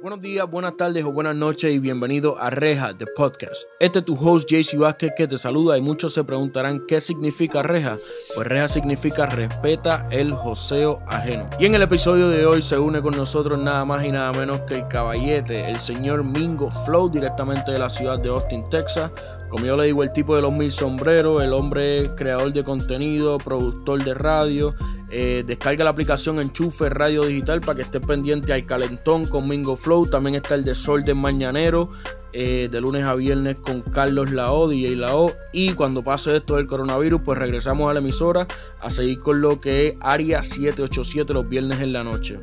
Buenos días, buenas tardes o buenas noches y bienvenido a Reja, de podcast. Este es tu host JC Vázquez que te saluda y muchos se preguntarán qué significa Reja. Pues Reja significa respeta el joseo ajeno. Y en el episodio de hoy se une con nosotros nada más y nada menos que el caballete, el señor Mingo Flow, directamente de la ciudad de Austin, Texas. Como yo le digo, el tipo de los mil sombreros, el hombre creador de contenido, productor de radio, eh, descarga la aplicación Enchufe Radio Digital para que esté pendiente al calentón con Mingo Flow. También está el Desorden Mañanero eh, de lunes a viernes con Carlos Lao, DJ Lao. Y cuando pase esto del coronavirus, pues regresamos a la emisora a seguir con lo que es Área 787 los viernes en la noche.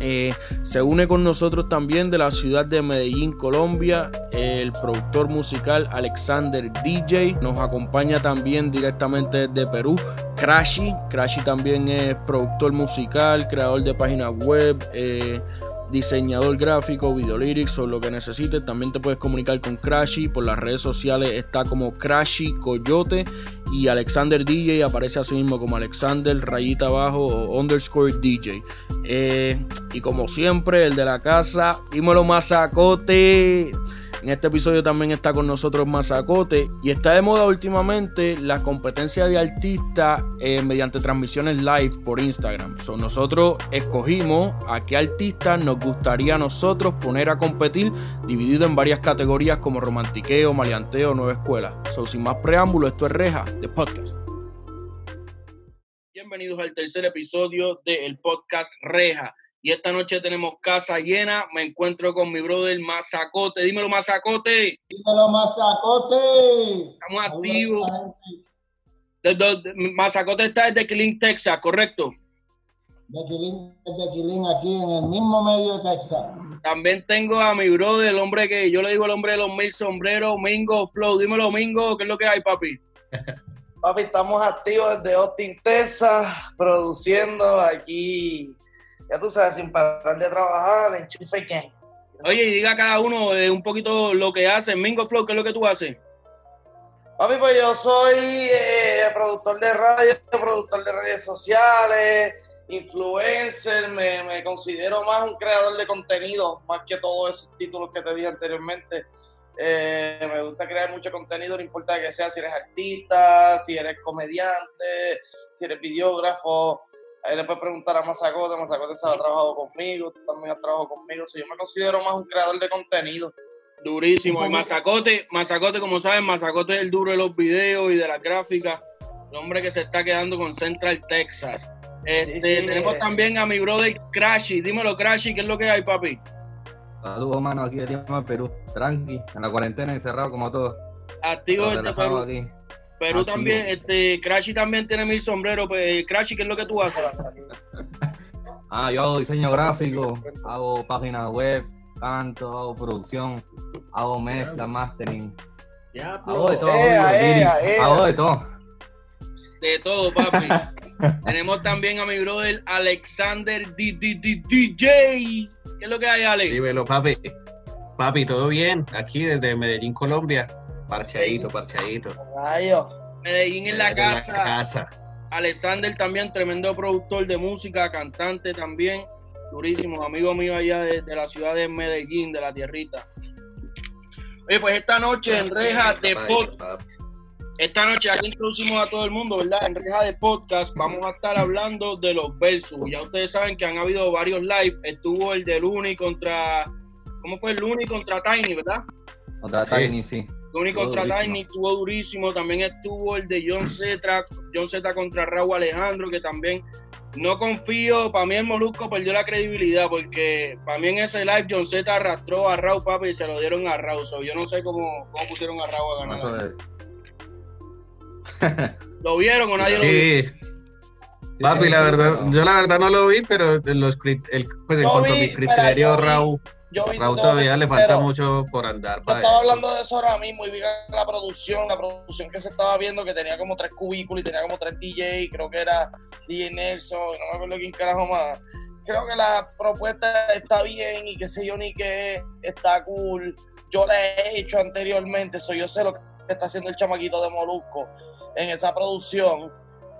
Eh, se une con nosotros también de la ciudad de Medellín, Colombia, el productor musical Alexander DJ. Nos acompaña también directamente desde Perú, Crashy. Crashy también es productor musical, creador de páginas web. Eh, diseñador gráfico, videolyrics o lo que necesites. También te puedes comunicar con Crashy. Por las redes sociales está como Crashy Coyote. Y Alexander DJ aparece así mismo como Alexander rayita abajo o underscore DJ. Eh, y como siempre, el de la casa, dímelo masacote. En este episodio también está con nosotros Mazacote y está de moda últimamente la competencia de artistas eh, mediante transmisiones live por Instagram. So, nosotros escogimos a qué artistas nos gustaría a nosotros poner a competir dividido en varias categorías como romantiqueo, maleanteo, nueva escuela. So, sin más preámbulo, esto es Reja de Podcast. Bienvenidos al tercer episodio del podcast Reja. Y esta noche tenemos casa llena. Me encuentro con mi brother Mazacote. Dímelo, Mazacote. Dímelo, Mazacote. Estamos activos. Mazacote está desde Killing, Texas, ¿correcto? De Killing, de Killing, aquí en el mismo medio de Texas. También tengo a mi brother, el hombre que yo le digo el hombre de los mil sombreros, Mingo Flow. Dímelo, Mingo, ¿qué es lo que hay, papi? Papi, estamos activos desde Austin, Texas, produciendo aquí ya tú sabes, sin parar de trabajar, enchufe que. Oye, y diga cada uno de un poquito lo que hace. Mingo Flow, ¿qué es lo que tú haces? Papi, pues yo soy eh, productor de radio, productor de redes sociales, influencer, me, considero más un creador de contenido, más que todos esos títulos que te dije anteriormente. Eh, me gusta crear mucho contenido, no importa que sea si eres artista, si eres comediante, si eres videógrafo, Ahí le puedes preguntar a Mazacote, Mazacote se ha trabajado conmigo, tú también has trabajado conmigo. yo me considero más un creador de contenido. Durísimo. Y Mazacote, Mazacote, como saben, Mazacote es el duro de los videos y de las gráficas. El hombre que se está quedando con Central Texas. Este, tenemos también a mi brother Crashy. Dímelo, Crashy, ¿qué es lo que hay, papi? Saludos, mano, aquí de tiempo en Perú. Tranqui, en la cuarentena, encerrado como todos. Activo desde Perú. Aquí. Perú también, este, Crashy también tiene mil sombreros. Pues, Crashy, ¿qué es lo que tú haces? ah, yo hago diseño gráfico, hago páginas web, canto, hago producción, hago mezcla, mastering. hago de todo, hago de todo. De todo, papi. Tenemos también a mi brother Alexander DJ. ¿Qué es lo que hay, Alex? Dímelo, papi. Papi, ¿todo bien? Aquí desde Medellín, Colombia. Parcheadito, parcheadito. Medellín en la, casa. Alexander también, tremendo productor de música, cantante también. Durísimo, amigo mío allá de, la ciudad de Medellín, de la tierrita. Oye, pues esta noche en Reja de Podcast, esta noche aquí introducimos a todo el mundo, ¿verdad? En Reja de Podcast vamos a estar hablando de los versus. Ya ustedes saben que han habido varios live. Estuvo el de Luni contra. ¿Cómo fue el Luni contra Tiny, verdad? Contra Tiny, sí. Tony contra Tiny estuvo durísimo. También estuvo el de John Z, John Z contra Raúl Alejandro, que también no confío. Para mí el Molusco perdió la credibilidad porque para mí en ese live John Z arrastró a Raúl Papi y se lo dieron a Raúl. yo no sé cómo, cómo pusieron a Raúl a ganar. ¿Lo vieron o nadie lo vio? Papi, la verdad, yo la verdad no lo vi, pero los, el, pues en cuanto a mi criterio, Raúl Raúl todavía le falta mucho por andar. Yo estaba hablando de eso ahora mismo y vi la producción, la producción que se estaba viendo que tenía como tres cubículos y tenía como tres DJ, creo que era DJ Nelson, no me acuerdo quién carajo más. Creo que la propuesta está bien y qué sé yo ni qué, está cool. Yo la he hecho anteriormente, soy yo sé lo que está haciendo el chamaquito de Molusco en esa producción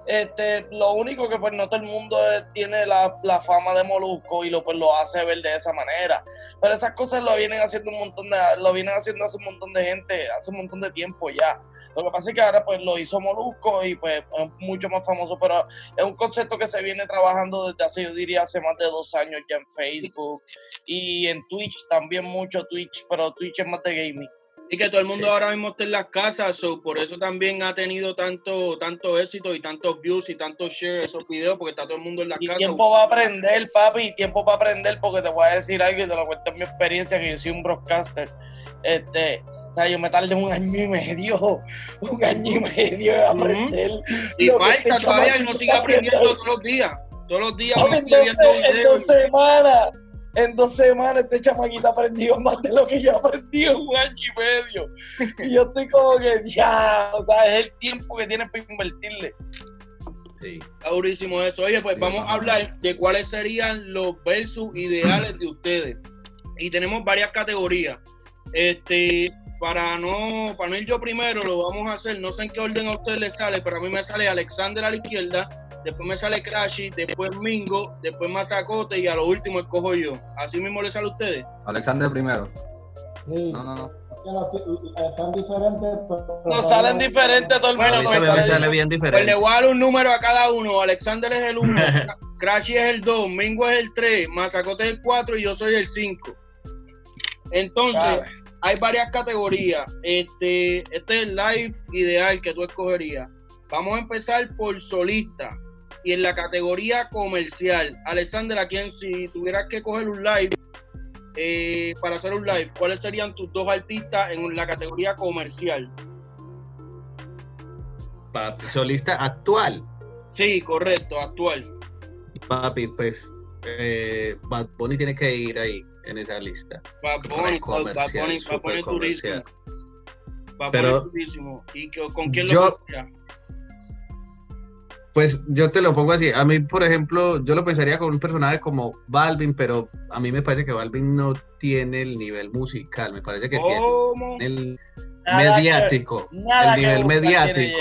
Este, lo único que pues no todo el mundo tiene la, fama de Molusco y lo pues lo hace ver de esa manera. Pero esas cosas lo vienen haciendo un montón de, lo vienen haciendo hace un montón de gente, hace un montón de tiempo ya. Lo que pasa es que ahora pues lo hizo Molusco y pues es mucho más famoso, pero es un concepto que se viene trabajando desde hace, yo diría, hace más de dos años ya en Facebook y en Twitch, también mucho Twitch, pero Twitch es más de gaming. Y que todo el mundo ahora mismo está en las casas, so por eso también ha tenido tanto, tanto éxito y tantos views y tantos shares esos videos, porque está todo el mundo en las y casas. tiempo va a aprender, papi, tiempo para aprender, porque te voy a decir algo y te lo cuento en mi experiencia, que yo soy un broadcaster. Este, o sea, yo me tardé un año y medio, un año y medio de aprender. Y falta todavía y no sigue aprendiendo todos los días. Todos los días. en dos semanas en dos semanas este chamaquito aprendió más de lo que yo aprendí en un año y medio. Y yo estoy como que, ya, o sea, es el tiempo que tienes para invertirle. Sí. Está durísimo eso. Oye, pues vamos a hablar de cuáles serían los versus ideales de ustedes. Y tenemos varias categorías. Este, para no, para no ir yo primero, lo vamos a hacer. No sé en qué orden a ustedes les sale, pero a mí me sale Alexander a la izquierda, después me sale Crashy, después Mingo, después Mazacote y a lo último escojo yo. ¿Así mismo le sale a ustedes? Alexander primero. Sí. No, no, no. Están diferentes. Nos salen diferentes todo el mundo. me sale, bien diferente. Pues le voy a dar un número a cada uno. Alexander es el 1, Crashy es el 2, Mingo es el 3, Mazacote es el 4 y yo soy el 5. Entonces, hay varias categorías. Este, este es el live ideal que tú escogerías. Vamos a empezar por solista y en la categoría comercial. Alexander, a quien si tuvieras que coger un live eh, para hacer un live, ¿cuáles serían tus dos artistas en la categoría comercial? Papi, solista actual. Sí, correcto, actual. Papi, pues eh, Bad Bunny tiene que ir ahí en esa lista. Bunny, Bad Bunny turísimo. Pero, ¿Y con quién lo pues yo te lo pongo así. A mí, por ejemplo, yo lo pensaría con un personaje como Balvin, pero a mí me parece que Balvin no tiene el nivel musical. Me parece que tiene el mediático. el nivel mediático.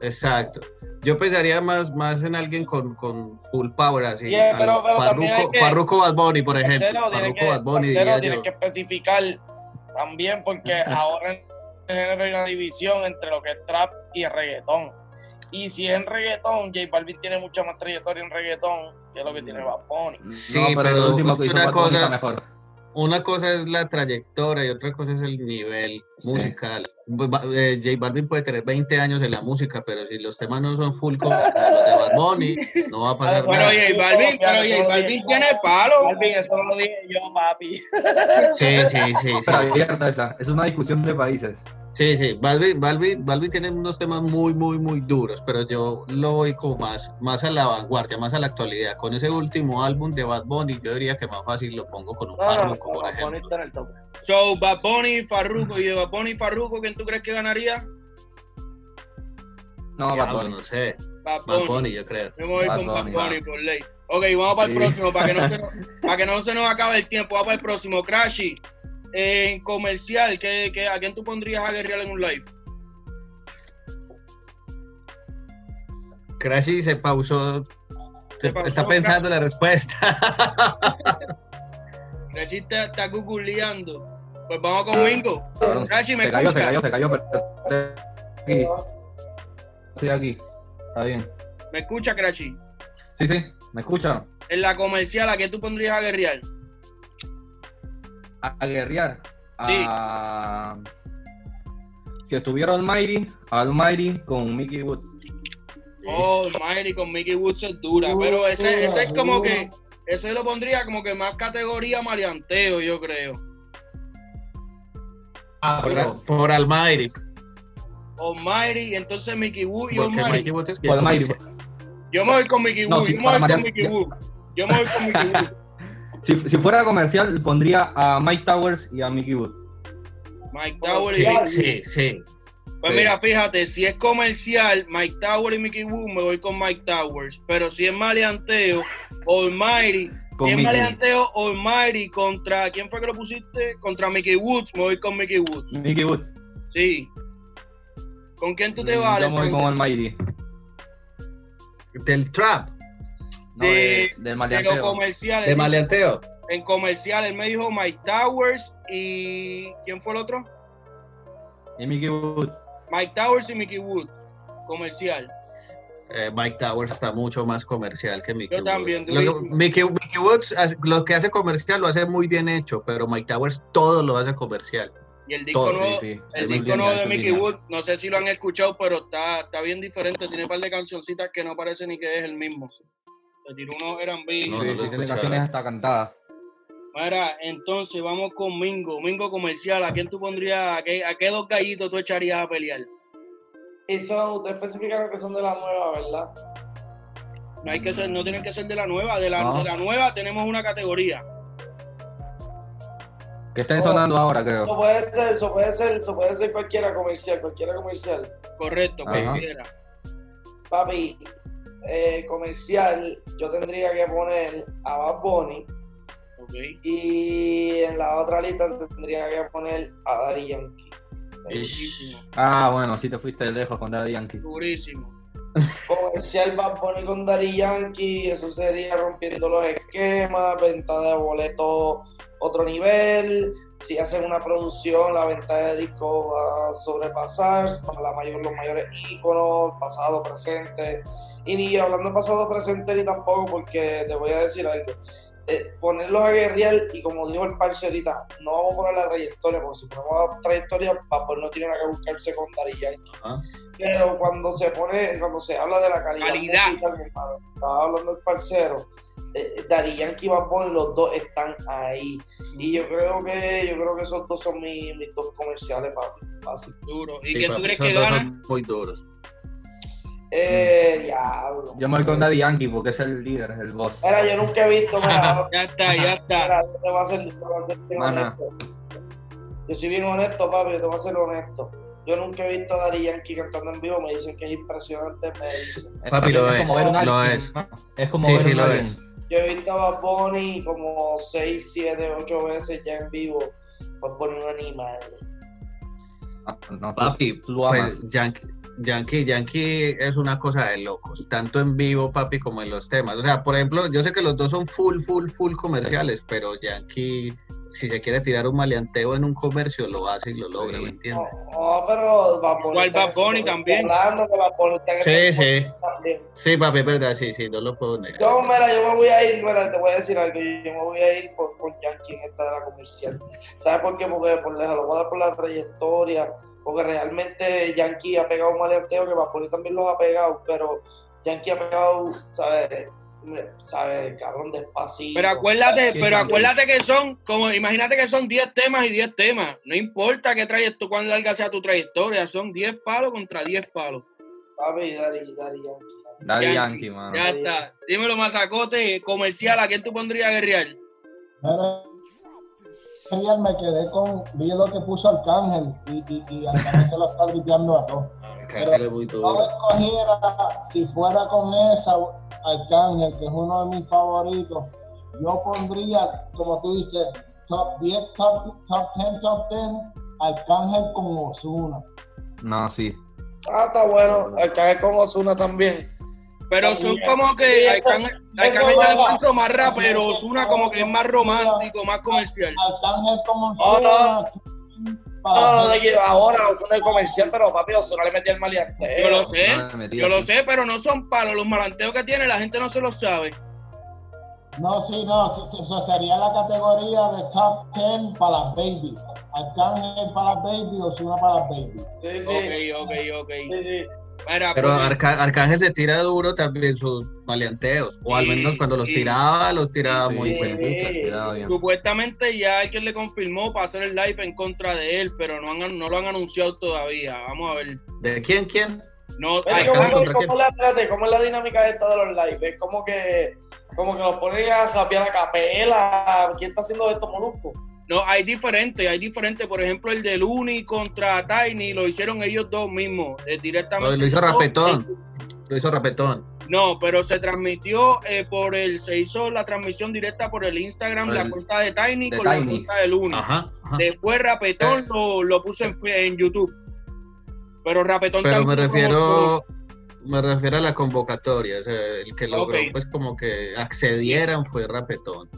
Exacto. Yo pensaría más, más en alguien con, con full power, así. pero, pero Farruko, Bad Bunny, por ejemplo. Farruko Bad Bunny. Tienes que especificar también, porque ahora hay una división entre lo que es trap y el reggaetón. Y si es en reggaetón, J Balvin tiene mucha más trayectoria en reggaetón que lo que tiene Bad Bunny. Sí, pero, el último que hizo una cosa, mejor. Una cosa es la trayectoria y otra cosa es el nivel musical. Eh, J Balvin puede tener 20 años en la música, pero si los temas no son full como los de Bad Bunny, no va a pasar nada. Pero J Balvin, pero J Balvin tiene palo. Balvin, eso lo dije yo, papi. Sí, sí, sí. sí, Es una discusión de países. Sí, sí, Balvin, Balvin, Balvin tiene unos temas muy, muy, muy duros, pero yo lo voy como más, más a la vanguardia, más a la actualidad. Con ese último álbum de Bad Bunny, yo diría que más fácil lo pongo con un Farruko, por ejemplo. So, Bad Bunny, Farruko, y de Bad Bunny, Farruko, ¿quién tú crees que ganaría? No, Bad Bunny. No sé. Bad Bunny. yo creo. Me voy con Bad Bunny, por ley. Ok, vamos para el próximo, para que, no se nos, para que no se nos acabe el tiempo. Vamos para el próximo. Crashy, en comercial, ¿qué, qué, a quién tú pondrías a guerrear en un live? Crashy se pausó. está pensando la respuesta. Crashy está, está googleando. Pues vamos con Wingo. Crashy, me se cayó, se cayó, se cayó, pero aquí. Estoy aquí. Está bien. ¿Me escucha, Crashy? Sí, sí, me escucha. En la comercial, ¿a qué tú pondrías a guerrear? A guerrear. Sí. Si estuviera Almighty, Almighty con Mickey Woods. Oh, Almighty con Mickey Woods es dura, pero ese, ese es como que, eso lo pondría como que más categoría maleanteo, yo creo. Ah, por, por Almighty. Almighty, entonces Mickey Woods y Almighty. Yo me voy con Mickey Woods, yo me voy con Mickey Woods. Yo me voy con Mickey Woods. Si, si, fuera comercial, pondría a Mike Towers y a Mickey Wood. Mike Towers sí, y Sí, sí. Pues mira, fíjate, si es comercial, Mike Towers y Mickey Wood, me voy con Mike Towers. Pero si es maleanteo, Almighty. si es maleanteo, Almighty contra. ¿Quién fue que lo pusiste? Contra Mickey Woods, me voy con Mickey Woods. Mickey Woods. Sí. ¿Con quién tú te vas? Yo me voy con Almighty. del trap. De, del maleanteo. De comercial. De maleanteo. En comercial, él me dijo Mike Towers y. ¿Quién fue el otro? Y Mickey Woods. Mike Towers y Mickey Woods. Comercial. Eh, Mike Towers está mucho más comercial que Mickey Yo también, Woods. Mickey, Mickey, Woods lo que hace comercial lo hace muy bien hecho, pero Mike Towers todo lo hace comercial. Y el disco nuevo, el disco nuevo de Mickey Woods, no sé si lo han escuchado, pero está, está bien diferente. Tiene un par de cancioncitas que no parece ni que es el mismo. Se tiró uno eran Sí, sí, tiene canciones hasta cantadas. Mira, entonces vamos con Mingo, Mingo comercial. ¿A quién tú pondrías, a qué, a qué dos gallitos tú echarías a pelear? Eso, ustedes especificaron que son de la nueva, ¿verdad? No hay que ser, no tienen que ser de la nueva. De la, de la nueva tenemos una categoría. Que estén sonando ahora, creo. Eso puede ser, eso puede ser, eso puede ser cualquiera comercial, cualquiera comercial. Correcto, cualquiera. Papi, eh, comercial, yo tendría que poner a Bad Bunny. Okay. Y en la otra lista tendría que poner a Daddy Yankee. Ah, bueno, sí te fuiste lejos con Daddy Yankee. Durísimo. Comercial Bad Bunny con Daddy Yankee, eso sería rompiendo los esquemas, venta de boletos otro nivel. Si hacen una producción, la venta de discos va a sobrepasar para la mayor, los mayores íconos, pasado, presente. Y ni hablando pasado, presente, ni tampoco, porque te voy a decir algo. Eh, ponerlos a guerrear y como dijo el parce ahorita, no vamos a poner la trayectoria, porque si ponemos la trayectoria, pues no tiene nada que buscarse con Darilla. Pero cuando se pone, cuando se habla de la calidad, calidad. estaba hablando el parcero, eh, Dari Yankee y Bad los dos están ahí. Y yo creo que yo creo que esos dos son mis, mis dos comerciales, papi. Fácil. Duro. ¿Y sí, quién tú crees que gana? Muy duros. Eh, diablo. Yo me voy con Daddy Yankee porque es el líder, es el boss. Mira, yo nunca he visto. Mira, ya está, ya está. Mira, yo te voy a ser, te voy a ser bien honesto. Yo soy bien honesto, papi, yo te voy a ser honesto. Yo nunca he visto a Daddy Yankee cantando en vivo, me dicen que es impresionante, me dicen. Papi, lo es, lo es. Es como sí, ver sí, un lo alien. es. Yo he visto a Bad Bunny como 6, 7, 8 veces ya en vivo. Bad Bunny un animal. No, Papi, pues Yankee, Yankee, Yankee es una cosa de locos, tanto en vivo, papi, como en los temas. O sea, por ejemplo, yo sé que los dos son full, full, full comerciales, pero Yankee, si se quiere tirar un maleanteo en un comercio, lo hace y lo logra, Sí. ¿me entiendes? No, no, pero Bad. Igual Bad Bunny también. Hablando que Bad Bunny está en Sí, ese sí. también. Sí, papi, es verdad, sí, sí, no lo puedo negar. Yo, mira, yo me voy a ir, mira, te voy a decir algo, yo me voy a ir por, por Yankee en esta de la comercial. ¿Sabes por qué? Porque por, lo voy a dar por la trayectoria, porque realmente Yankee ha pegado un maleanteo que Bad Bunny también los ha pegado, pero Yankee ha pegado, ¿sabes? Me- ¿Sabes? Cabrón, despacito. Pero acuérdate, pero acuérdate que son, como imagínate que son 10 temas y 10 temas. No importa qué trayectoria, cuán larga sea tu trayectoria, son 10 palos contra 10 palos. Papi, Dari, Dari Yankee. Daddy Yankee. Yankee, mano. Ya está. Dímelo, mazacote, comercial, ¿a quién tú pondrías a guerrear? Me quedé con, vi lo que puso Arcángel y, y, y Arcángel se lo está gripeando a todos. Arcángel es muy No duro. escogiera, si fuera con esa, Arcángel, que es uno de mis favoritos, yo pondría, como tú dices, top 10, top, top 10, top 10, Arcángel con Ozuna. No, sí. Ah, está bueno. Arcángel con Ozuna también. Pero son como que Arcángel ya es mucho más rapero, Ozuna como que es más romántico, más comercial. Arcángel con Oh, Ozuna. No, no, de que ahora Ozuna es comercial, pero papi, Ozuna le metía el maleanteo. Yo lo sé, No, metí yo lo sé, pero no son palos. Los malanteos que tiene la gente no se los sabe. No, sí, no, eso sería la categoría de top 10 para las baby. Arcángel para las baby, Ozuna para las baby. Sí, sí. Ok, ok, ok. Sí, sí. Pero pues, Arca- Arcángel se tira duro también sus maleanteos, o al menos cuando los tiraba, los tiraba Sí, muy sí. bien. Supuestamente ya alguien le confirmó para hacer el live en contra de él, pero no, han, no lo han anunciado todavía. Vamos a ver. ¿De quién, quién? No, ¿cómo, contra cómo la, espérate, ¿Cómo es la dinámica esta de los live? Es como que, como que los ponen a japear a capela. ¿Quién está haciendo esto, Molusco? No, hay diferentes, hay diferentes. Por ejemplo, el de Luni contra Tiny lo hicieron ellos dos mismos, eh, directamente. Lo, hizo Rapetón. Lo hizo Rapetón. No, pero se transmitió eh, por el, se hizo la transmisión directa por el Instagram, Por la cuenta de Tiny de con la cuenta de Luni. Ajá. ajá. Después Rapetón lo, lo puso en, en YouTube. Pero Rapetón Pero me también como- refiero, me refiero a la convocatoria, o sea, el que logró pues como que accedieran fue Rapetón.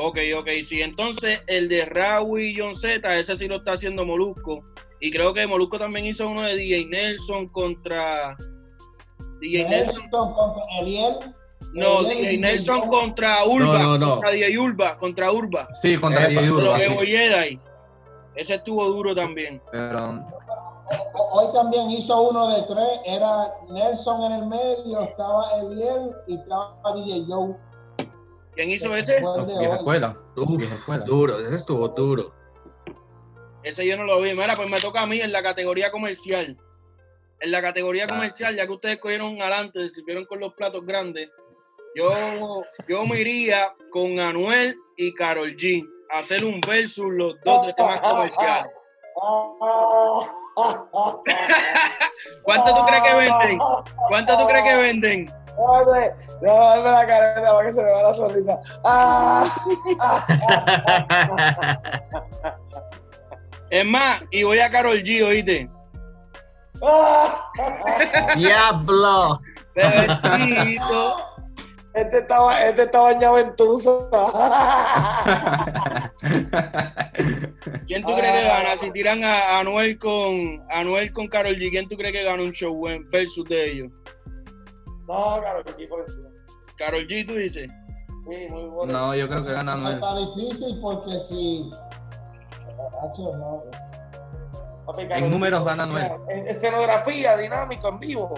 Ok, ok, sí, entonces el de Raúl y John Z, ese sí lo está haciendo Molusco. Y creo que Molusco también hizo uno de DJ Nelson contra. DJ Nelson, contra Eliel. No, DJ, Nelson contra Urba. No, no, no. Contra DJ Urba, contra Urba. Sí, contra DJ Urba. Sí. Ese estuvo duro también. Pero... Hoy también hizo uno de tres. Era Nelson en el medio, estaba Eliel y estaba DJ Joe. ¿Quién hizo ese? vieja escuela. vieja escuela. Duro, ese estuvo duro. Ese yo no lo vi. Mira, pues me toca a mí en la categoría comercial. En la categoría comercial, ya que ustedes cogieron adelante, se sirvieron con los platos grandes, yo, yo me iría con Anuel y Carol G. A hacer un versus los dos de temas comerciales. ¿Cuánto tú crees que venden? ¿Cuánto tú crees que venden? No, dame la careta para que se me va la sonrisa. Es más, y voy a Carol G, oíste. Diablo. Este estaba, este estaba bañado en ¿Quién tú crees que gana? Si tiran a Anuel con Anuel con Carol G, ¿quién tú crees que gana un show versus de ellos? No, Carol G por encima. Carol G, tú dices. Sí, muy bueno. No, yo creo que gana Anuel. Está difícil porque si en números van a Anuel. Escenografía, dinámico, en vivo.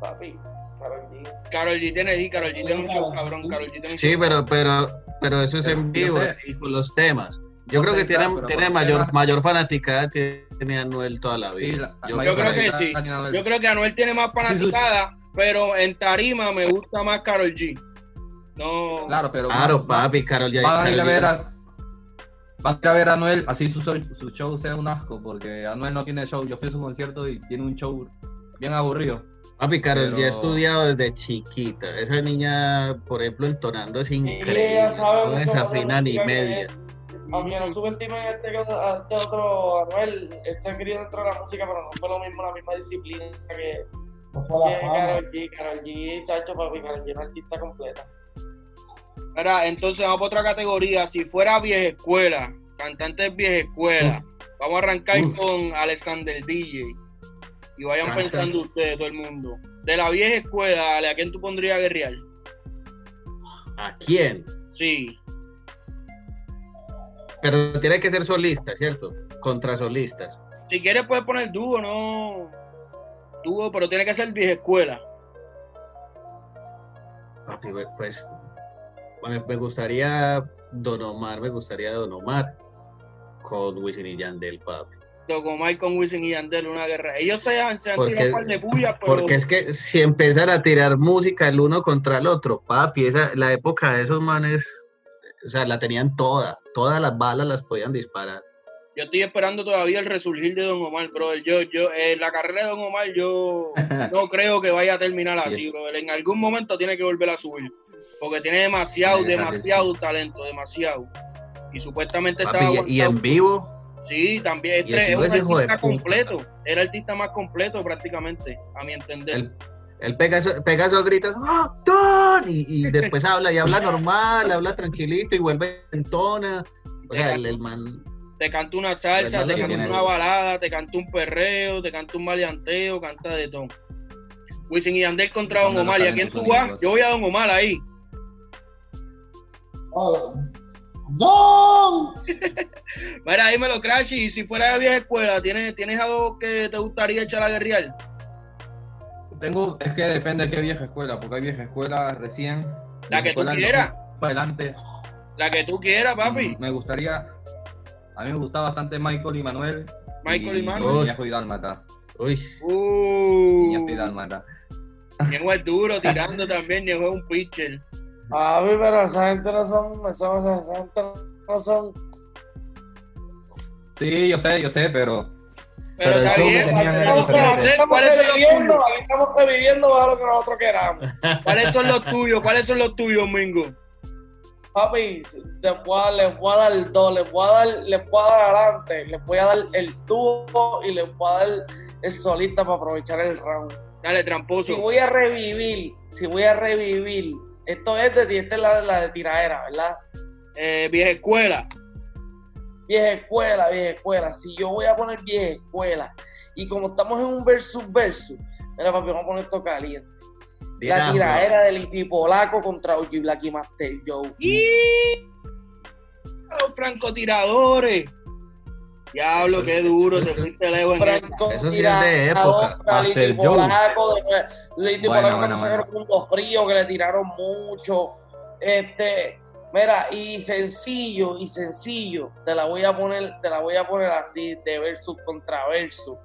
Papi, Carol G. Carol G tiene ahí, Carol G tiene un show, cabrón. Carol G tiene sí, pero, pero, pero eso es en vivo y con los temas. Yo creo que tiene, tiene mayor, mayor fanaticada tiene Anuel toda la vida. yo, creo que sí. Yo creo que Anuel tiene más fanaticada, pero en tarima me gusta más Carol G. No. Claro, pero. Claro, papi, Carol G. Van a ir a ver a, Van a ver a Anuel, así su, su show sea un asco, porque Anuel no tiene show. Yo fui a su concierto y tiene un show bien aburrido. Papi, Carol ya ha estudiado desde chiquita. Esa niña, por ejemplo, entonando es increíble. no desafina ni media. Aunque no subestimen este, este otro Anuel, él se ha querido dentro de la música, pero no fue lo mismo, la misma disciplina que, no fue la que Karol G. Karol G, chacho, papi, Karol G es una artista completa. entonces vamos para otra categoría. Si fuera vieja escuela, cantantes vieja escuela, vamos a arrancar con Alexander DJ. Y vayan pensando ustedes, todo el mundo. De la vieja escuela, ¿a quién tú pondrías a guerrear? ¿A quién? Sí. Pero tiene que ser solista, ¿cierto? Contra solistas. Si quieres puedes poner dúo, no. Pero tiene que ser vieja escuela. pues me gustaría Don Omar, me gustaría Don Omar con Wisin y Yandel, papi. Don Omar con Wisin y Yandel, una guerra. Ellos se han, se han tirado un par de bullas, pero... Porque es que si empiezan a tirar música el uno contra el otro, papi, esa, la época de esos manes, o sea, la tenían toda, todas las balas las podían disparar. Yo estoy esperando todavía el resurgir de Don Omar, brother. Yo, yo, eh, la carrera de Don Omar, yo no creo que vaya a terminar así, brother. En algún momento tiene que volver a subir. Porque tiene demasiado, demasiado talento, demasiado. Y supuestamente estaba. Y, en vivo. Sí, también. Es, un artista completo. Era el artista más completo prácticamente, a mi entender. El, pega, esos gritos, ¡Oh, Y, después habla y habla normal, habla tranquilito y vuelve en tona. O sea, el, man. Te canta una salsa, te canta una balada, te canta un perreo, te canta un maleanteo, canta de todo. Wisin y Andel contra Don Omar. ¿Y a quién tú vas? Yo voy a Don Omar ahí. Oh. ¡Don! Mira, dímelo, Crash, y si fuera de vieja escuela, ¿tienes, ¿tienes algo que te gustaría echar a guerrear? Tengo, es que depende de qué vieja escuela, porque hay vieja escuela recién. La que tú quieras. Para adelante. La que tú quieras, papi. Mm, me gustaría, a mí me gustaba bastante Michael y Manuel. Michael y, Manuel. Y Dálmata. Uy. Uh. Y Dálmata. Ñejo es duro tirando también, Ñejo es un pitcher. A mí, pero esa gente no son, esa, esa gente no son. Sí, yo sé, yo sé, pero. Pero, está bien, estamos, ¿cuáles son tuyos? Estamos reviviendo bajo lo que nosotros queramos. ¿Cuáles son los tuyos? ¿Cuáles son los tuyos, Mingo? Papi, les voy, a, les voy a dar dos, les voy a dar, les voy a dar adelante, les voy a dar el tubo y les voy a dar el solista para aprovechar el round. Dale, tramposo. Si voy a revivir, si voy a revivir, esto es de, esta es la, la de tiraera, ¿verdad? Eh, vieja escuela. Vieja escuela, vieja escuela. Si yo voy a poner vieja escuela, y como estamos en un versus versus, mira papi, vamos a poner esto caliente. La tiraera del Iti Polaco contra OG Black y Master Joe. Y los francotiradores. Diablo, qué duro, te fuiste lejos en Eso sí es de época. Master Joe. Liti Polaco cuando sacaron punto frío, que le tiraron mucho. Este, mira, y sencillo, y sencillo, te la voy a poner, te la voy a poner así, de versus contra versus.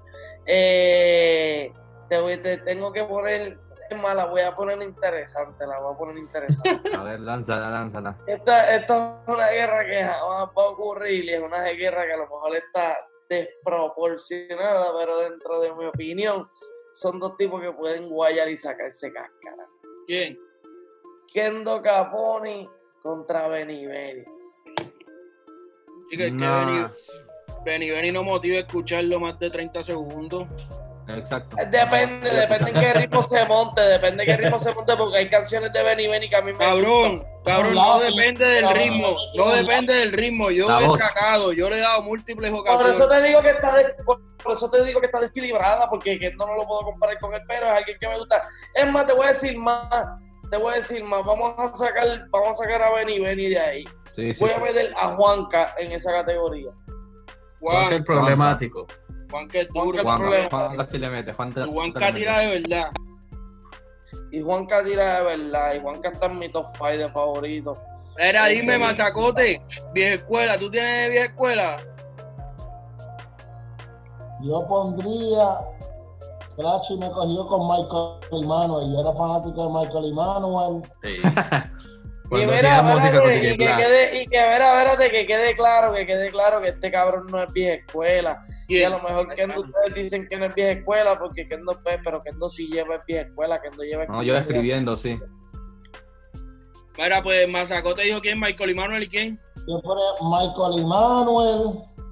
Eh, te, te tengo que poner la voy a poner interesante, la voy a poner interesante. A ver, lánzala, lánzala. Esta, esta es una guerra que jamás va a ocurrir y es una guerra que a lo mejor está desproporcionada, pero dentro de mi opinión, son dos tipos que pueden guayar y sacarse cáscara. ¿Quién? Kendo Caponi contra Benny Benny. Benny, Benny no motiva escucharlo más de 30 segundos. Exacto. Depende, depende en qué ritmo se monte, depende en qué ritmo se monte, porque hay canciones de Benny Benny que a mí me Cabrón, cabrón, no depende del ritmo, no depende del ritmo. Yo he sacado, yo le he dado múltiples ocasiones. Por eso te digo que está, por eso te digo que está desequilibrada, porque que no, lo puedo comparar con él, pero es alguien que me gusta. Es más, te voy a decir más, te voy a decir más, vamos a sacar, vamos a sacar a Benny Benny de ahí. voy a meter a Juanca en esa categoría. Juanca el problemático. Juanca es duro. Juanca, Juanca sí le mete. Juanca, Juanca tira de verdad. Y Juanca tira de verdad. Y Juanca está en mi top 5 de favoritos. Era, dime, Mazacote, vieja escuela, ¿tú tienes vieja escuela? Yo pondría. Crachi me cogió con Michael Emanuel. Yo era fanático de Michael Emanuel. Sí. y mira, música y, que quede, y que ver, que quede claro, que quede claro que este cabrón no es vieja escuela. Y a lo mejor que ustedes dicen que no es vieja escuela, porque Kendo pues, pero Kendo sí lleva es vieja escuela, Kendo lleva No, yo escribiendo, sí. Mira, pues Mazacote dijo quién, Michael y Manuel y quién. Yo pone Michael y Manuel.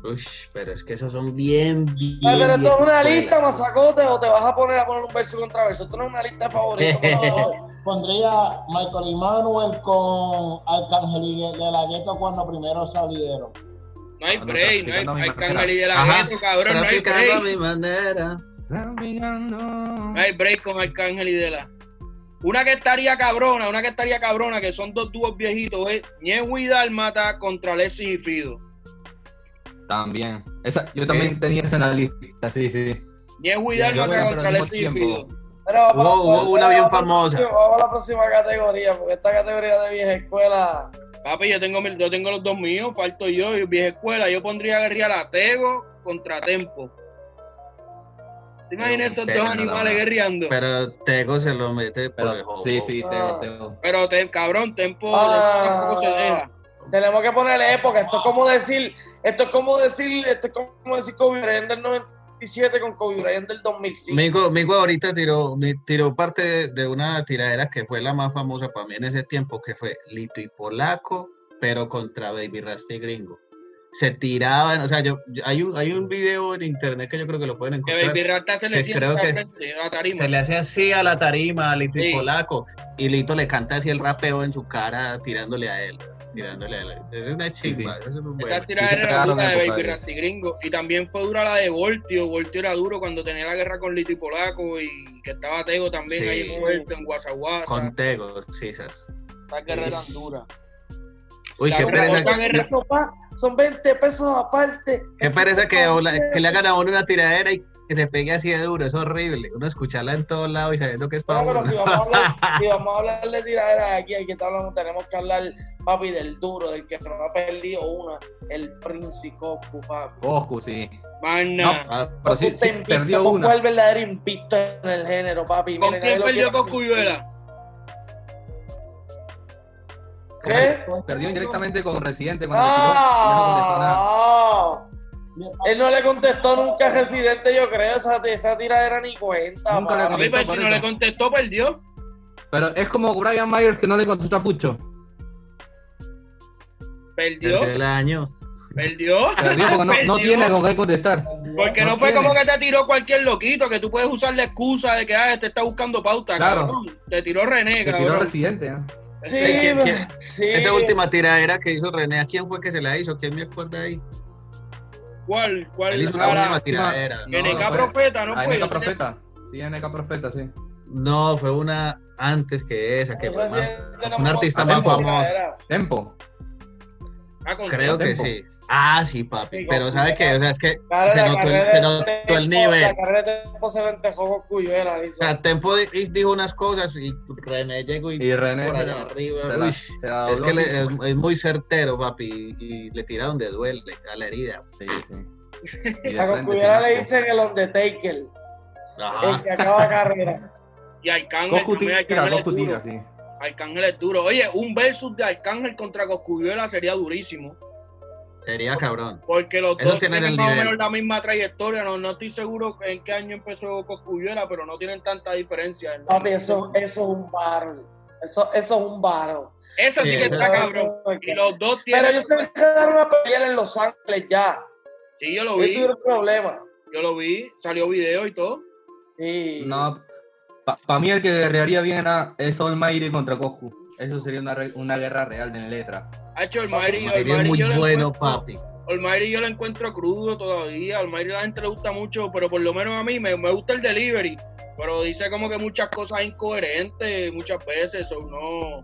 Uy, pero es que esos son bien, bien. pero esto es una lista, Mazacote, o te vas a poner a poner un verso contra verso. Esto no es una lista de favoritos. pondría Michael Manuel con Arcángel y de la Gueto cuando primero salieron. No hay break, no hay, no hay Arcángel y de la Gueto, cabrón, no hay break. Mi manera. No hay break con Arcángel y de la. Una que estaría cabrona, una que estaría cabrona, que son dos dúos viejitos, es Ñehu y Dalmata contra Alexis y Fido. También. Esa, yo también tenía esa en la lista, sí, sí. Ñehu y Dalmata contra Alexis y Fido. Pero hubo, una bien famosa. Vamos a la próxima categoría, porque esta categoría de vieja escuela. Papi, yo tengo, yo tengo los dos míos, falto yo, y vieja escuela. Yo pondría a guerrear a Tego contra Tempo. ¿Te imaginas esos dos animales guerreando? Pero Tego se lo mete pero, Sí, sí, Tego, Tego. Pero te, cabrón, Tempo ah, tampoco se deja. Tenemos que ponerle época. Esto es como decir, esto es como decir, esto es como decir Kobe Bryant del 97 con Kobe Bryant del 2005. Migo, ahorita tiró, tiró parte de, una tiradera que fue la más famosa para mí en ese tiempo, que fue Lito y Polaco, pero contra Baby Rasty Gringo se tiraban, o sea, yo, hay un hay un video en internet que yo creo que lo pueden encontrar. Que Baby se le, creo que se le hace así a la tarima a Lito y Polaco y Lito le canta así el rapeo en su cara tirándole a él tirándole a la... Es una chimba, es Esa tirada era dura de Baby Rasty Gringo. Y también fue dura la de Voltio. Voltio era duro cuando tenía la guerra con Lito y Polaco y que estaba Tego también ahí muerto en Guasaguasa. Con Tego, sí, esas. Esa guerra era dura. Uy, qué pereza. Son 20 pesos aparte. Qué pereza que, que le hagan a uno una tiradera y que se pegue así de duro, es horrible. Uno escucharla en todos lados y sabiendo que es para no, pero si vamos, a hablar, si vamos a hablar de tiradera aquí, aquí hablando, tenemos que hablar, papi, del duro, del que no ha perdido una, el Prince Goku, papi. Goku, sí. No, ah, pero sí, sí perdió una. Fue el verdadero invicto en el género, papi. ¿Con quién perdió Goku ¿Qué? Perdió indirectamente con Residente cuando ah, él no le contestó nunca a Residente, yo creo. Esa, esa tiradera ni cuenta. Nunca le contestó, si no le contestó, perdió. Pero es como Brian Myers que no le contestó a Pucho. Perdió. el año. Perdió. Perdió porque no, no tiene con qué contestar. Porque no, fue como que te tiró cualquier loquito, que tú puedes usar la excusa de que ah, este está buscando pauta. Claro. Te tiró René, Te tiró Residente. ¿eh? Sí, sí, Esa última tiradera que hizo René, ¿a quién fue que se la hizo? ¿Quién me acuerda ahí? ¿Cuál? ¿Cuál? Él hizo la última tiradera. NK Profeta, ¿no fue? NK Profeta. Sí, NK Profeta, sí. No, fue una antes que esa, que fue más, un artista más famoso. Tempo. Ah, Creo que sí. Ah, sí, papi. Pero ¿sabe qué? O sea, es que se notó, el, se notó el nivel. La carrera de Tempo se ventejó Cuyuela. O sea, Tempo dijo unas cosas y René llegó y, y René por allá arriba. Uy, es que le, es, muy certero, papi. Y, le tiraron de duele a la herida. Sí, sí. A Cocuyuela le dicen el Undertaker. Ajá. El que acaba carreras. Y Arcángel. Goku tira, Arcángel Goku tira, sí. Arcángel es duro. Oye, un versus de Arcángel contra Coscuyuela sería durísimo. Sería cabrón. Porque los dos tienen más o menos la misma trayectoria. No, no estoy seguro en qué año empezó Coscuyuela, pero no tienen tanta diferencia. Papi, eso, eso es un barro. Eso, eso es un barro. Eso sí, que está cabrón. Y los dos tienen... Pero yo sé que dar una pelea en Los Ángeles ya. Sí, yo lo vi. Yo tuve problema. Yo lo vi, salió video y todo. Sí. No, para mí el que guerrearía bien era, contra Goku. Eso sería una, una guerra real de letra. Ha hecho Almighty, es muy bueno, papi. Almighty yo lo encuentro crudo todavía. Almighty a la gente le gusta mucho, pero por lo menos a mí me, me gusta el delivery. Pero dice como que muchas cosas incoherentes muchas veces. O no,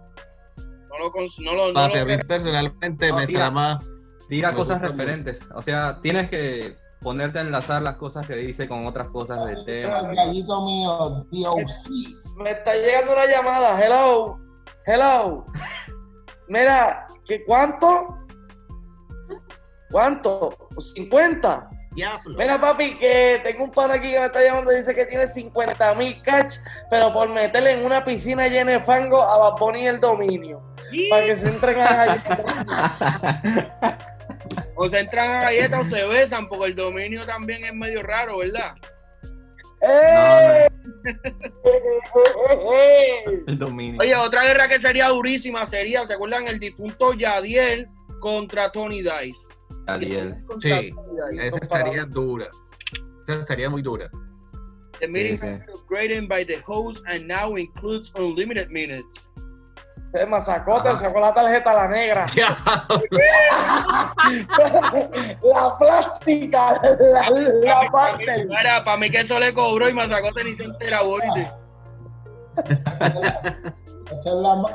no lo. No lo papi, a mí personalmente me tira, trama. Tira cosas referentes. O sea, tienes que ponerte a enlazar las cosas que dice con otras cosas del tema. gallito mío, Me está llegando una llamada. Hello. Hello. Mira, ¿qué cuánto? ¿Cuánto? 50. Mira, papi, que tengo un pan aquí que me está llamando y dice que tiene 50 mil catch, pero por meterle en una piscina llena de fango a Baboni el dominio. Para que se entren a O se entran a galletas o se besan, porque el dominio también es medio raro, ¿verdad? ¡Eh! el dominio. Oye, otra guerra que sería durísima sería, ¿se acuerdan? El difunto Yadiel contra Tony Dice. Yadiel. Sí, esa estaría dura. Esa estaría muy dura. The meeting sí, sí. upgraded by the host and now includes unlimited minutes. Se masacote, sacó la tarjeta la negra. la plástica, la, la parte. Para, para mí que eso le cobró y masacote ni se entera, Boris. Esa es la, la,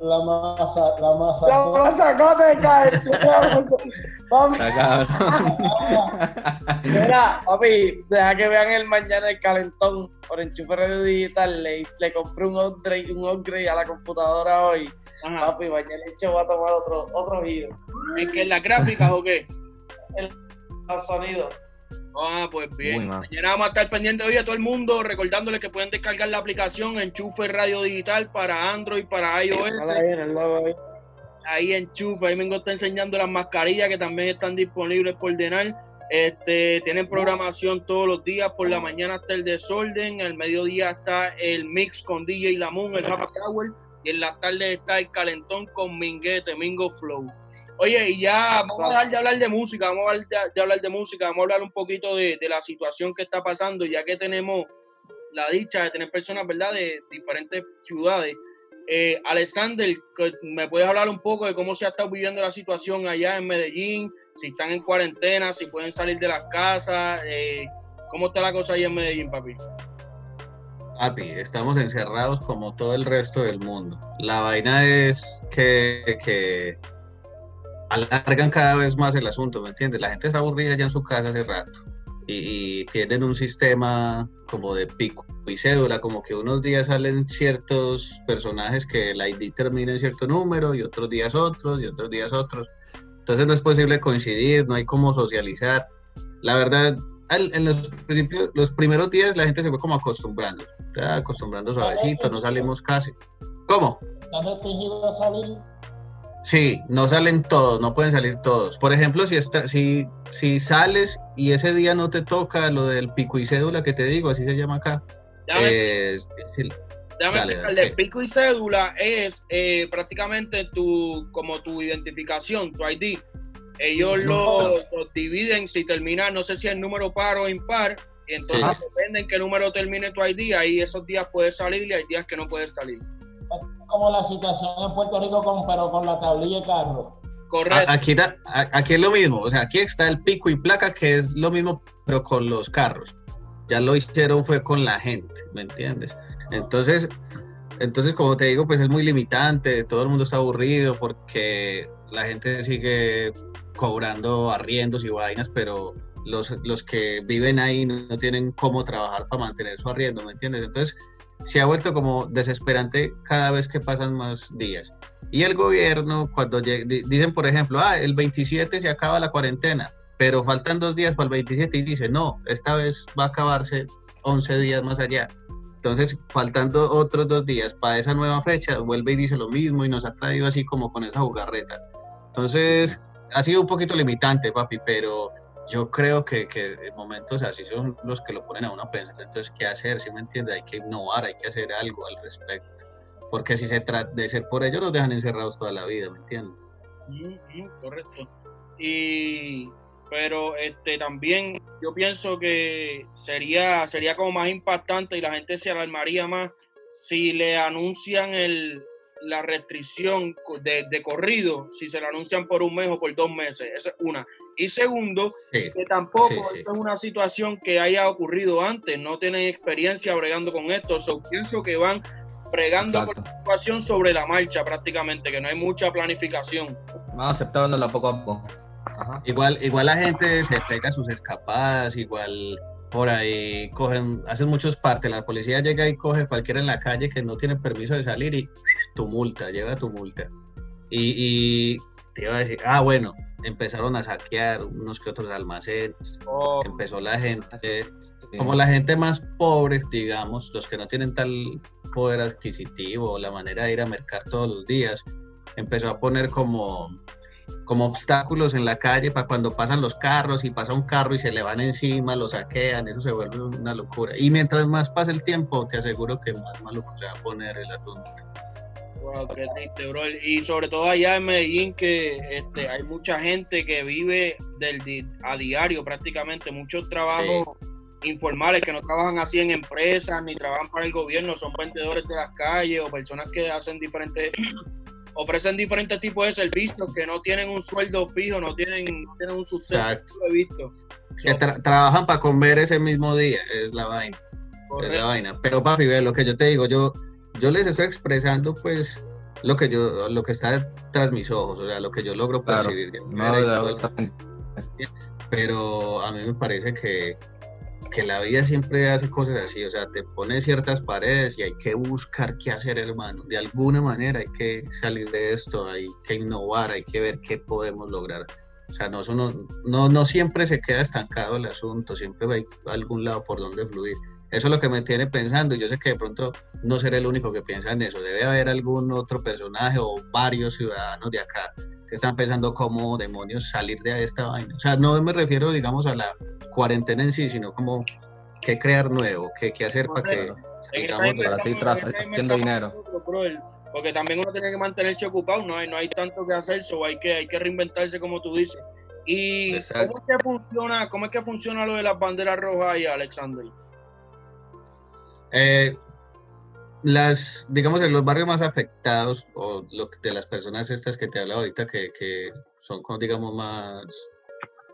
la masa, la masa. La masa de caer. papi. Mira, papi, deja que vean el mañana el calentón por enchufe radio digital. Le, le compré un upgrade, un upgrade a la computadora hoy. Papi, mañana el hecho va a tomar otro, otro giro. ¿En que en las gráficas o qué? El, el sonido. Ah, pues bien. Mañana vamos a estar pendientes hoy a todo el mundo, recordándoles que pueden descargar la aplicación Enchufe Radio Digital para Android, para iOS. Ahí Enchufe, ahí me está enseñando las mascarillas que también están disponibles por denar. Este, tienen programación todos los días, por la mañana está el desorden, al mediodía está el mix con DJ Lamoon, el Happy Hour, y en la tarde está el calentón con Minguete, Mingo Flow. Oye, y ya vamos a dejar de hablar de música, vamos a hablar de, hablar de música, vamos a hablar un poquito de, la situación que está pasando, ya que tenemos la dicha de tener personas, ¿verdad?, de diferentes ciudades. Eh, Alexander, ¿me puedes hablar un poco de cómo se ha estado viviendo la situación allá en Medellín? Si están en cuarentena, si pueden salir de las casas, eh, ¿cómo está la cosa allá en Medellín, papi? Papi, estamos encerrados como todo el resto del mundo. La vaina es que, que alargan cada vez más el asunto, ¿me entiendes? La gente está aburrida ya en su casa hace rato y, tienen un sistema como de pico y cédula, como que unos días salen ciertos personajes que la ID termina en cierto número y otros días otros y otros días otros. Entonces no es posible coincidir, no hay cómo socializar. La verdad, en los principios, los primeros días la gente se fue como acostumbrando, acostumbrando suavecito, no salimos casi. ¿Cómo? ¿Están restringidos a salir? Sí, no salen todos, no pueden salir todos. Por ejemplo, si, está, si, si sales y ese día no te toca lo del pico y cédula que te digo, así se llama acá. Déjame, eh, el de pico y cédula es eh, prácticamente tu, como tu identificación, tu ID. ellos lo, dividen si termina, no sé si es número par o impar, y entonces depende en qué número termine tu ID, ahí esos días puedes salir y hay días que no puedes salir. Como la situación en Puerto Rico, con, pero con la tablilla de carro. Correcto. Aquí, aquí es lo mismo, o sea, aquí está el pico y placa, que es lo mismo, pero con los carros. Ya lo hicieron fue con la gente, ¿me entiendes? Entonces, entonces, como te digo, pues es muy limitante, todo el mundo está aburrido porque la gente sigue cobrando arriendos y vainas, pero los, los que viven ahí no, tienen cómo trabajar para mantener su arriendo, ¿me entiendes? Entonces, se ha vuelto como desesperante cada vez que pasan más días. Y el gobierno, cuando dicen, por ejemplo, ah, el 27 se acaba la cuarentena, pero faltan dos días para el 27 y dice, no, esta vez va a acabarse 11 días más allá. Entonces, faltando otros dos días para esa nueva fecha, vuelve y dice lo mismo y nos ha traído así como con esa jugarreta. Entonces, ha sido un poquito limitante, papi, pero yo creo que, que momentos así son los que lo ponen a uno a pensar. Entonces, ¿qué hacer? Si me entiende, hay que innovar, hay que hacer algo al respecto. Porque si se trata de ser por ellos, los dejan encerrados toda la vida, ¿me entiendes? correcto. Y pero este también yo pienso que sería sería como más impactante y la gente se alarmaría más si le anuncian el, la restricción de, corrido, si se la anuncian por un mes o por dos meses. Esa es una. Y segundo, que tampoco es una situación que haya ocurrido antes, no tienen experiencia bregando con esto. So, pienso que van bregando con la situación sobre la marcha prácticamente, que no hay mucha planificación. Van aceptándola poco a poco. Igual, igual la gente se pega sus escapadas, igual por ahí cogen, hacen muchos partes, la policía llega y coge cualquiera en la calle que no tiene permiso de salir y tu multa, lleva tu multa. Y, te iba a decir, ah, bueno, empezaron a saquear unos que otros almacenes, oh. empezó la gente, como la gente más pobre, digamos, los que no tienen tal poder adquisitivo, la manera de ir a mercar todos los días, empezó a poner como como obstáculos en la calle para cuando pasan los carros y pasa un carro y se le van encima, lo saquean, eso se vuelve una locura. Y mientras más pasa el tiempo, te aseguro que más malo se va a poner el asunto. Wow, qué triste, bro. Y sobre todo allá en Medellín, que este, hay mucha gente que vive del, a diario prácticamente, muchos trabajos informales que no trabajan así en empresas ni trabajan para el gobierno, son vendedores de las calles o personas que hacen diferentes ofrecen diferentes tipos de servicios que no tienen un sueldo fijo, no tienen, tienen un sustento. He visto. Que trabajan para comer ese mismo día, es la vaina. Es la vaina. Pero papi, ve lo que yo te digo, yo, yo les estoy expresando pues lo que yo, lo que está tras mis ojos, o sea, lo que yo logro percibir. pero a mí me parece que, que la vida siempre hace cosas así, o sea, te pone ciertas paredes y hay que buscar qué hacer, hermano. De alguna manera hay que salir de esto, hay que innovar, hay que ver qué podemos lograr. O sea, no, no, no, siempre se queda estancado el asunto, siempre hay algún lado por donde fluir. Eso es lo que me tiene pensando. Yo sé que de pronto no seré el único que piensa en eso. Debe haber algún otro personaje o varios ciudadanos de acá que están pensando cómo demonios salir de esta vaina. O sea, no me refiero, digamos, a la cuarentena en sí, sino como qué crear nuevo, qué, qué hacer para que salgamos para seguir haciendo dinero. Porque también uno tiene que mantenerse ocupado, no hay, no hay tanto que hacer, so hay que, hay que reinventarse como tú dices. ¿Y cómo es que funciona, cómo es que funciona lo de las banderas rojas ahí, Alexander? Eh, las, digamos, en los barrios más afectados, o lo, de las personas estas que te hablo ahorita, que, que son, digamos, más,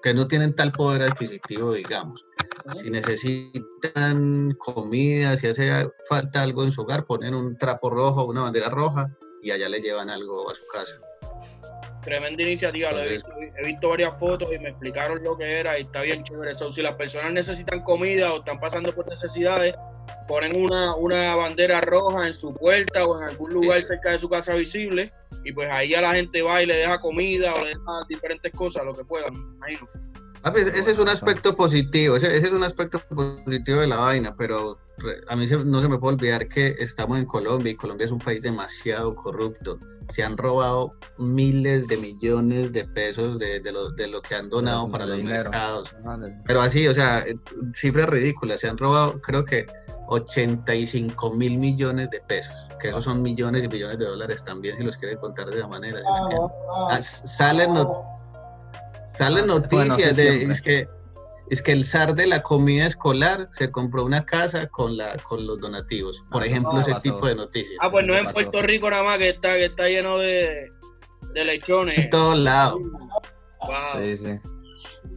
que no tienen tal poder adquisitivo, digamos. Si necesitan comida, si hace falta algo en su hogar, ponen un trapo rojo, una bandera roja, y allá le llevan algo a su casa. Tremenda iniciativa, he, visto, varias fotos y me explicaron lo que era y está bien chévere. eso si las personas necesitan comida o están pasando por necesidades, ponen una, una bandera roja en su puerta o en algún lugar cerca de su casa visible y pues ahí ya la gente va y le deja comida o le deja diferentes cosas, lo que puedan, imagino. Ah, pues, ese es un aspecto positivo, ese, ese, es un aspecto positivo de la vaina, pero a mí no se me puede olvidar que estamos en Colombia y Colombia es un país demasiado corrupto. Se han robado miles de millones de pesos de, de, lo, de lo, que han donado para los mercados. Pero así, o sea, eh, cifras ridículas. Se han robado, creo que 85 mil millones de pesos que esos son millones y millones de dólares también, si los quieren contar de esa manera. Ah, salen, Salen noticias de es que es que el zar de la comida escolar se compró una casa con la con los donativos. Por ejemplo, ese tipo de noticias. Ah, pues no es en Puerto Rico nada más que está, que está lleno de, de lechones. En todos lados. Wow. Sí, sí.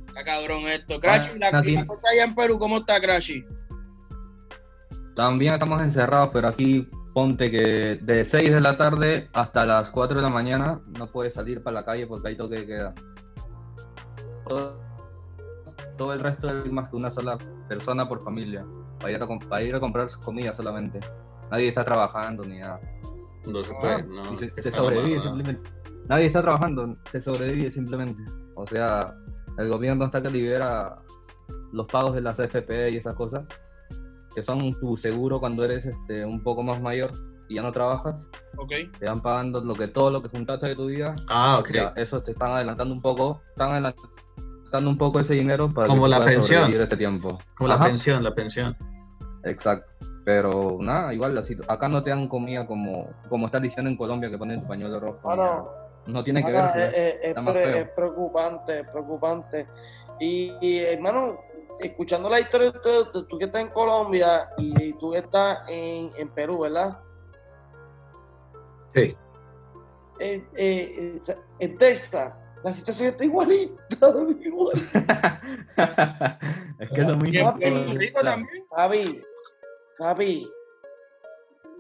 Está cabrón esto. Crashy, la, cosa allá en Perú, ¿cómo está Crashy? También estamos encerrados, pero aquí ponte que de 6 de la tarde hasta las 4 de la mañana no puedes salir para la calle porque hay toque de queda todo el resto es más que una sola persona por familia, para ir a, ir a comprar comida solamente. Nadie está trabajando ni nada. No se puede, no. se, sobrevive simplemente. Nadie está trabajando, se sobrevive simplemente. O sea, el gobierno está que libera los pagos de las FP y esas cosas, que son tu seguro cuando eres este, un poco más mayor y ya no trabajas. Okay. Te van pagando lo que todo lo que juntaste de tu vida. Ah, ok. eso te están adelantando un poco. Están adelantando dando un poco ese dinero para como la pensión este tiempo. Como la pensión, la pensión. Exacto. Pero nada, igual acá no te dan comida como, como estás diciendo en Colombia que ponen tu pañuelo rojo. no, no tiene que ver. Es, es, preocupante, es preocupante. Y, hermano, escuchando la historia de usted, tú que estás en Colombia y, tú que estás en, en Perú, ¿verdad? Sí. Eh, eh, en Texas, la situación está igualita. igualita. es que es lo mismo. Javi, Javi,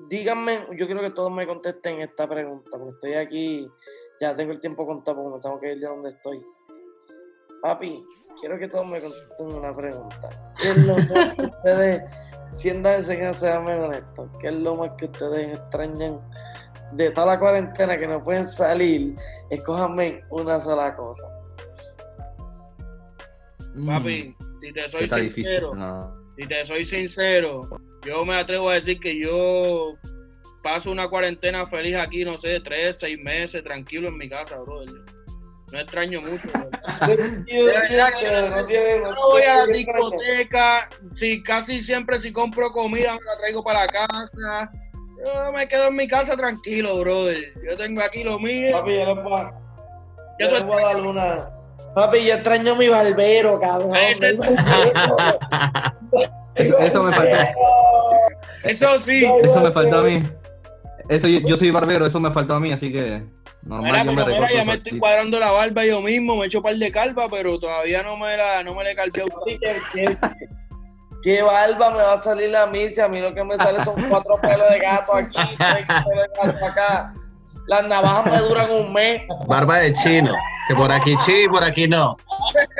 díganme, yo quiero que todos me contesten esta pregunta, porque estoy aquí, ya tengo el tiempo contado porque me tengo que ir de donde estoy. Papi, quiero que todos me contesten una pregunta. ¿Qué es lo más que ustedes, siéntanse que no sean honestos, qué es lo más que ustedes extrañan de toda la cuarentena que no pueden salir, escójanme una sola cosa. Mm. Papi, si te soy sincero, si te soy sincero, yo me atrevo a decir que yo paso una cuarentena feliz aquí, no sé, tres, seis meses, tranquilo en mi casa, brother. No extraño mucho. no voy a la discoteca, si casi siempre si compro comida me la traigo para la casa yo me quedo en mi casa tranquilo, brother. Yo tengo aquí lo mío. Papi, yo les voy a, yo les voy a dar una. Papi, yo extraño mi barbero, cabrón. eso, eso, me faltó. Eso sí. Eso me faltó a mí. Eso yo, soy barbero, eso me faltó a mí, así que normal mira, yo me mira, ya me estoy cuadrando la barba yo mismo, me he hecho un par de calva, pero todavía no me la, no me la he calpeado. ¿Qué barba me va a salir a mí si a mí lo que me sale son cuatro pelos de gato aquí, seis pelos de gato acá? Las navajas me duran un mes. Barba de chino, que por aquí sí, por aquí no.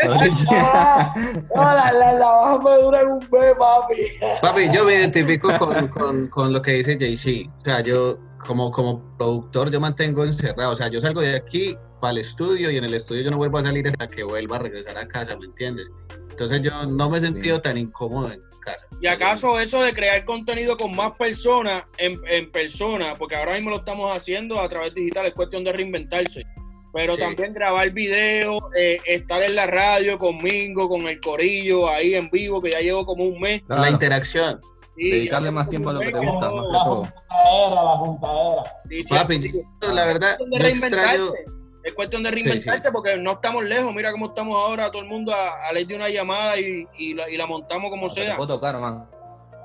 ah, las, navajas me duran un mes, papi. Papi, yo me identifico con, con, con lo que dice JC. O sea, yo como, como productor yo mantengo encerrado. O sea, yo salgo de aquí para el estudio y en el estudio yo no vuelvo a salir hasta que vuelva a regresar a casa, ¿me entiendes? Entonces yo no me he sentido tan incómodo en casa. ¿Y acaso eso de crear contenido con más personas en, en persona, porque ahora mismo lo estamos haciendo a través digital, es cuestión de reinventarse? Pero también grabar videos, eh, estar en la radio conmigo, con el corillo ahí en vivo, que ya llevo como un mes. La interacción. Dedicarle más tiempo a lo que te gusta, más que la todo. Juntadera, la juntadera. Papi, la verdad, no extraño es cuestión de reinventarse porque no estamos lejos. Mira cómo estamos ahora, todo el mundo a, a ley de una llamada y, y, la, y la, montamos como sea. Puedo tocar, man.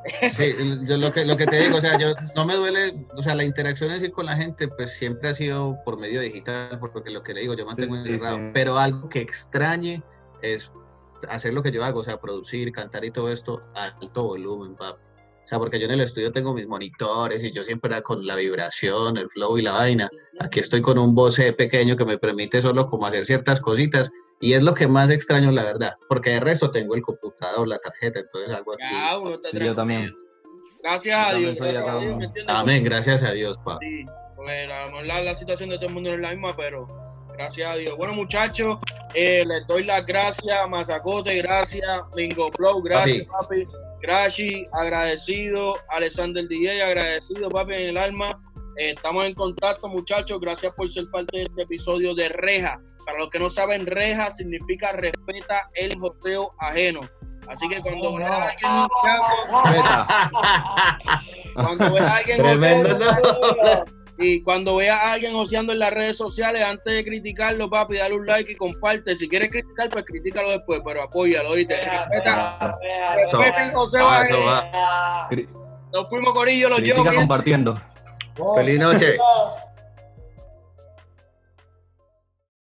Sí, yo lo que, lo que te digo, o sea, yo no me duele, o sea, la interacción así con la gente, pues siempre ha sido por medio digital, porque lo que le digo, yo mantengo sí, encerrado, pero algo que extrañe es hacer lo que yo hago, o sea, producir, cantar y todo esto a alto volumen, papi. O sea, porque yo en el estudio tengo mis monitores y yo siempre era con la vibración, el flow y la vaina. Aquí estoy con un voce pequeño que me permite solo como hacer ciertas cositas y es lo que más extraño, la verdad, porque de resto tengo el computador, la tarjeta, entonces algo así. sí, yo también. Gracias a Dios. Amén, gracias a Dios, pa. Sí, porque la, la, situación de todo el mundo no es la misma, pero gracias a Dios. Bueno, muchachos, eh, les doy las gracias, Mazacote, gracias, Bingo Flow, gracias, papi. Gracias, agradecido. Alexander DJ, agradecido, papi, en el alma. Eh, estamos en contacto, muchachos. Gracias por ser parte de este episodio de Reja. Para los que no saben, Reja significa respeta el joseo ajeno. Así que cuando veas a alguien cuando veas a alguien Y cuando veas a alguien oceando en las redes sociales, antes de criticarlo, papi, dale un like y comparte. Si quieres criticar, pues críticalo después, pero apóyalo, oíste. Respeta, respeten José Nos fuimos, Corillo, los llevo. compartiendo. Feliz noche.